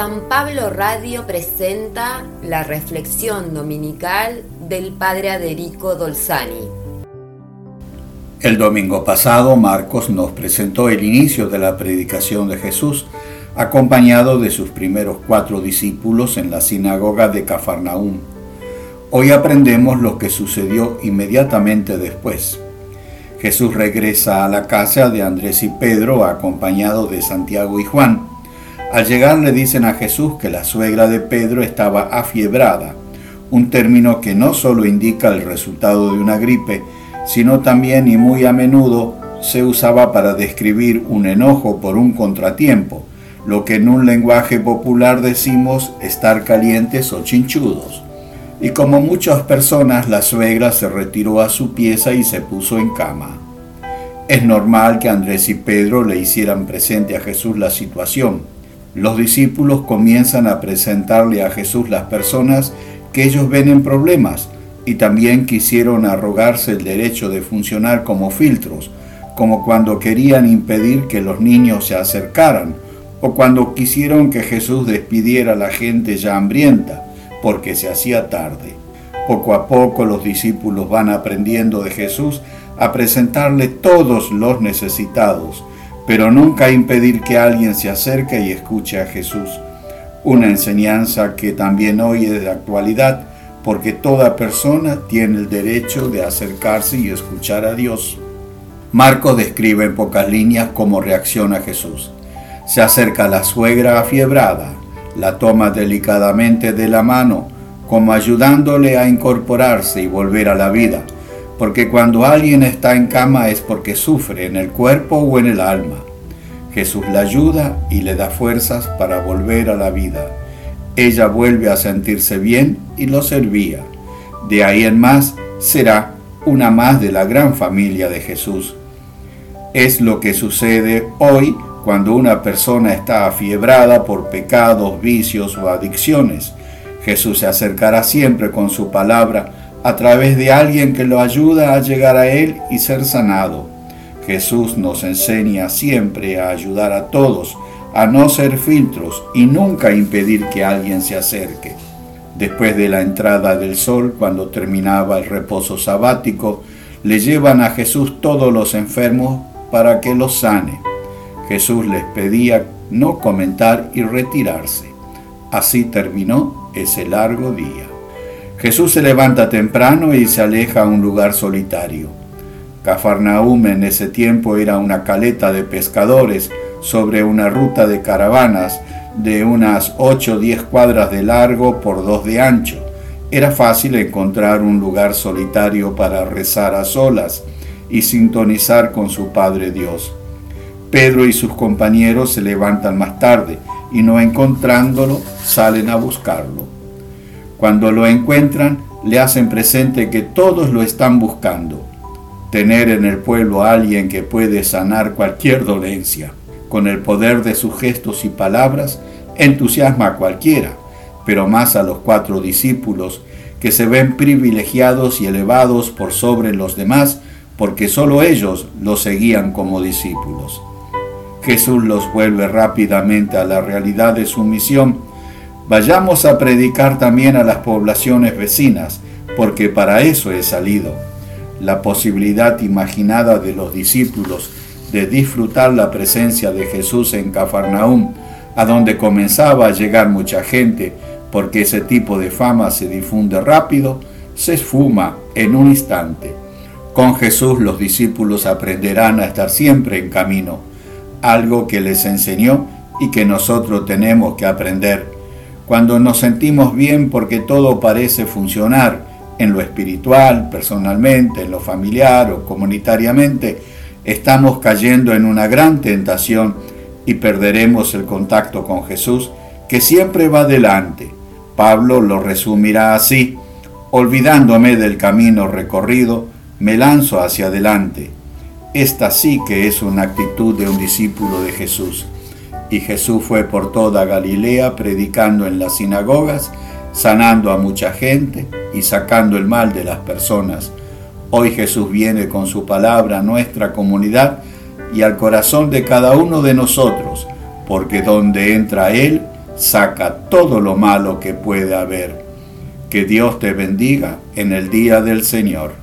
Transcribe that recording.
San Pablo Radio presenta la reflexión dominical del Padre Aderico Dolzani. El domingo pasado Marcos nos presentó el inicio de la predicación de Jesús, acompañado de sus primeros cuatro discípulos en la sinagoga de Cafarnaúm. Hoy aprendemos lo que sucedió inmediatamente después. Jesús regresa a la casa de Andrés y Pedro acompañado de Santiago y Juan. Al llegar le dicen a Jesús que la suegra de Pedro estaba afiebrada, un término que no solo indica el resultado de una gripe, sino también y muy a menudo se usaba para describir un enojo por un contratiempo, lo que en un lenguaje popular decimos estar calientes o chinchudos. Y como muchas personas, la suegra se retiró a su pieza y se puso en cama. Es normal que Andrés y Pedro le hicieran presente a Jesús la situación, los discípulos comienzan a presentarle a Jesús las personas que ellos ven en problemas y también quisieron arrogarse el derecho de funcionar como filtros, como cuando querían impedir que los niños se acercaran o cuando quisieron que Jesús despidiera a la gente ya hambrienta, porque se hacía tarde. Poco a poco los discípulos van aprendiendo de Jesús a presentarle todos los necesitados, pero nunca impedir que alguien se acerque y escuche a Jesús. Una enseñanza que también hoy es de actualidad, porque toda persona tiene el derecho de acercarse y escuchar a Dios. Marco describe en pocas líneas cómo reacciona Jesús. Se acerca a la suegra afiebrada, la toma delicadamente de la mano, como ayudándole a incorporarse y volver a la vida porque cuando alguien está en cama es porque sufre en el cuerpo o en el alma. Jesús la ayuda y le da fuerzas para volver a la vida. Ella vuelve a sentirse bien y lo servía. De ahí en más será una más de la gran familia de Jesús. Es lo que sucede hoy cuando una persona está afiebrada por pecados, vicios o adicciones. Jesús se acercará siempre con su palabra a través de alguien que lo ayuda a llegar a Él y ser sanado. Jesús nos enseña siempre a ayudar a todos, a no ser filtros y nunca impedir que alguien se acerque. Después de la entrada del sol, cuando terminaba el reposo sabático, le llevan a Jesús todos los enfermos para que los sane. Jesús les pedía no comentar y retirarse. Así terminó ese largo día. Jesús se levanta temprano y se aleja a un lugar solitario. Cafarnaúm en ese tiempo era una caleta de pescadores sobre una ruta de caravanas de unas 8 o 10 cuadras de largo por 2 de ancho. Era fácil encontrar un lugar solitario para rezar a solas y sintonizar con su Padre Dios. Pedro y sus compañeros se levantan más tarde y no encontrándolo salen a buscarlo. Cuando lo encuentran, le hacen presente que todos lo están buscando. Tener en el pueblo a alguien que puede sanar cualquier dolencia, con el poder de sus gestos y palabras, entusiasma a cualquiera, pero más a los cuatro discípulos que se ven privilegiados y elevados por sobre los demás, porque sólo ellos los seguían como discípulos. Jesús los vuelve rápidamente a la realidad de su misión Vayamos a predicar también a las poblaciones vecinas, porque para eso he salido. La posibilidad imaginada de los discípulos de disfrutar la presencia de Jesús en Cafarnaúm, a donde comenzaba a llegar mucha gente, porque ese tipo de fama se difunde rápido, se esfuma en un instante. Con Jesús los discípulos aprenderán a estar siempre en camino, algo que les enseñó y que nosotros tenemos que aprender cuando nos sentimos bien porque todo parece funcionar en lo espiritual, personalmente, en lo familiar o comunitariamente, estamos cayendo en una gran tentación y perderemos el contacto con Jesús, que siempre va delante. Pablo lo resumirá así, olvidándome del camino recorrido, me lanzo hacia adelante. Esta sí que es una actitud de un discípulo de Jesús. Y Jesús fue por toda Galilea predicando en las sinagogas, sanando a mucha gente y sacando el mal de las personas. Hoy Jesús viene con su palabra a nuestra comunidad y al corazón de cada uno de nosotros, porque donde entra Él saca todo lo malo que puede haber. Que Dios te bendiga en el día del Señor.